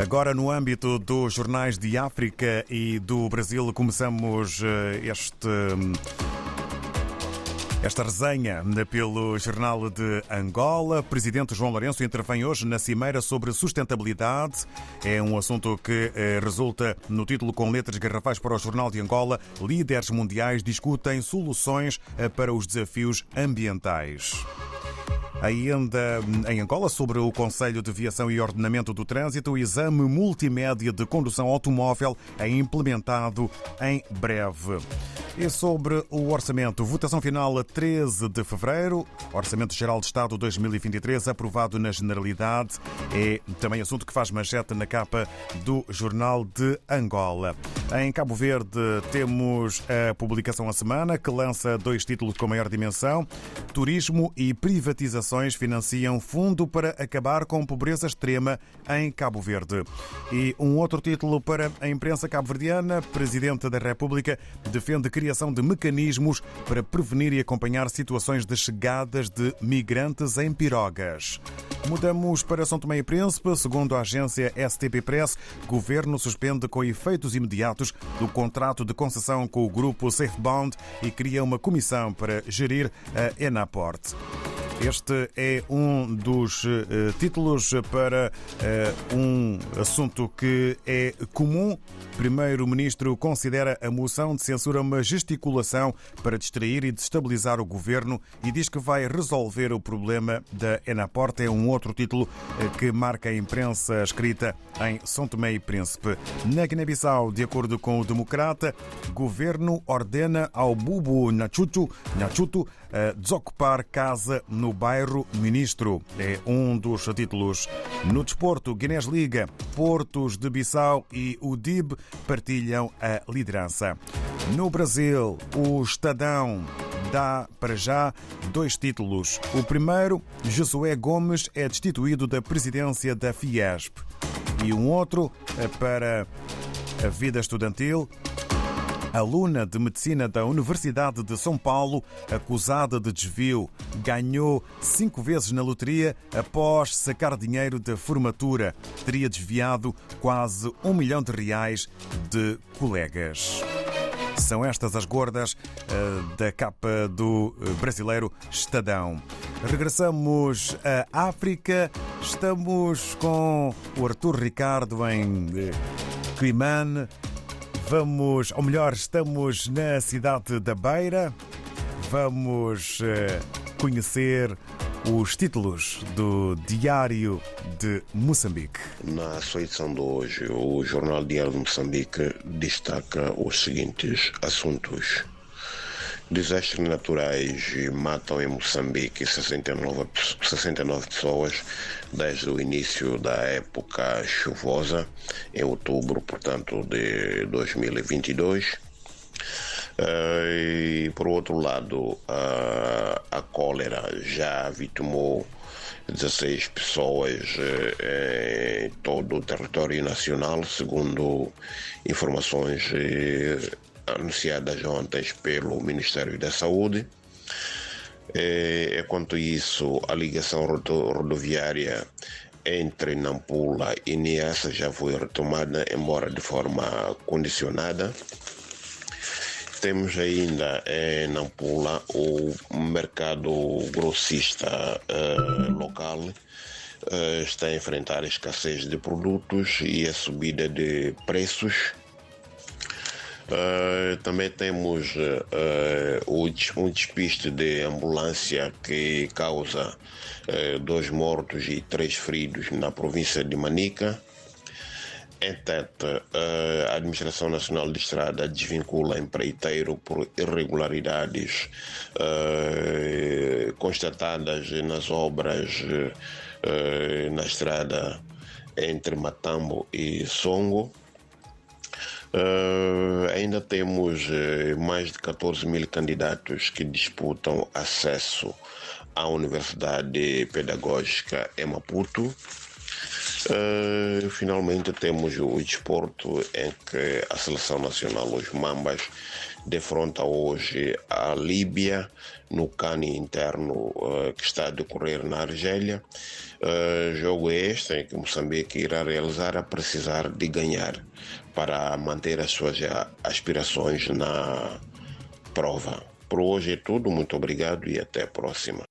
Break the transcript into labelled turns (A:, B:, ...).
A: Agora, no âmbito dos jornais de África e do Brasil, começamos eh, este. Esta resenha pelo Jornal de Angola. Presidente João Lourenço intervém hoje na Cimeira sobre Sustentabilidade. É um assunto que eh, resulta no título com letras garrafais para o Jornal de Angola. Líderes mundiais discutem soluções eh, para os desafios ambientais. Ainda em Angola, sobre o Conselho de Viação e Ordenamento do Trânsito, o exame multimédia de condução automóvel é implementado em breve. E sobre o orçamento, votação final a 13 de fevereiro, Orçamento Geral de Estado 2023, aprovado na Generalidade, é também assunto que faz manchete na capa do Jornal de Angola. Em Cabo Verde, temos a publicação a semana, que lança dois títulos com maior dimensão: Turismo e Privatizações financiam fundo para acabar com pobreza extrema em Cabo Verde. E um outro título para a imprensa cabo-verdiana: Presidente da República defende a criação de mecanismos para prevenir e acompanhar situações de chegadas de migrantes em pirogas. Mudamos para São Tomé e Príncipe. Segundo a agência STP Press, governo suspende com efeitos imediatos do contrato de concessão com o grupo SafeBound e cria uma comissão para gerir a Enaport. Este é um dos uh, títulos para uh, um assunto que é comum. Primeiro-Ministro considera a moção de censura uma gesticulação para distrair e destabilizar o governo e diz que vai resolver o problema da Enaport. É um outro título uh, que marca a imprensa escrita em São Tomé e Príncipe. Na Guiné-Bissau, de acordo com o Democrata, governo ordena ao Bubu Nachutu, Nachutu desocupar casa no bairro Ministro. É um dos títulos. No desporto, Guinness Liga, Portos de Bissau e o DIB partilham a liderança. No Brasil, o Estadão dá para já dois títulos. O primeiro, Josué Gomes é destituído da presidência da Fiesp. E um outro para a vida estudantil. Aluna de medicina da Universidade de São Paulo, acusada de desvio, ganhou cinco vezes na loteria após sacar dinheiro da formatura. Teria desviado quase um milhão de reais de colegas. São estas as gordas uh, da capa do brasileiro Estadão. Regressamos à África. Estamos com o Arthur Ricardo em Climane. Vamos, ou melhor, estamos na cidade da Beira. Vamos conhecer os títulos do Diário de Moçambique.
B: Na sua edição de hoje, o Jornal Diário de Moçambique destaca os seguintes assuntos. Desastres naturais matam em Moçambique 69, 69 pessoas desde o início da época chuvosa, em outubro, portanto, de 2022. E, por outro lado, a, a cólera já vitimou 16 pessoas em todo o território nacional, segundo informações anunciadas ontem pelo Ministério da Saúde. É, quanto isso, a ligação rodoviária entre Nampula e Niassa já foi retomada, embora de forma condicionada. Temos ainda em Nampula o mercado grossista uh, local uh, está a enfrentar a escassez de produtos e a subida de preços. Uh, também temos uh, um despiste de ambulância que causa uh, dois mortos e três feridos na província de Manica. Entanto, a Administração Nacional de Estrada desvincula empreiteiro por irregularidades constatadas nas obras na estrada entre Matambo e Songo. Uh, ainda temos uh, mais de 14 mil candidatos que disputam acesso à Universidade Pedagógica em Maputo. Uh, finalmente temos o desporto em que a seleção nacional, os Mambas, defronta hoje a Líbia no cane interno que está a decorrer na Argélia. Uh, jogo este que Moçambique irá realizar a precisar de ganhar para manter as suas aspirações na prova. Por hoje é tudo, muito obrigado e até a próxima.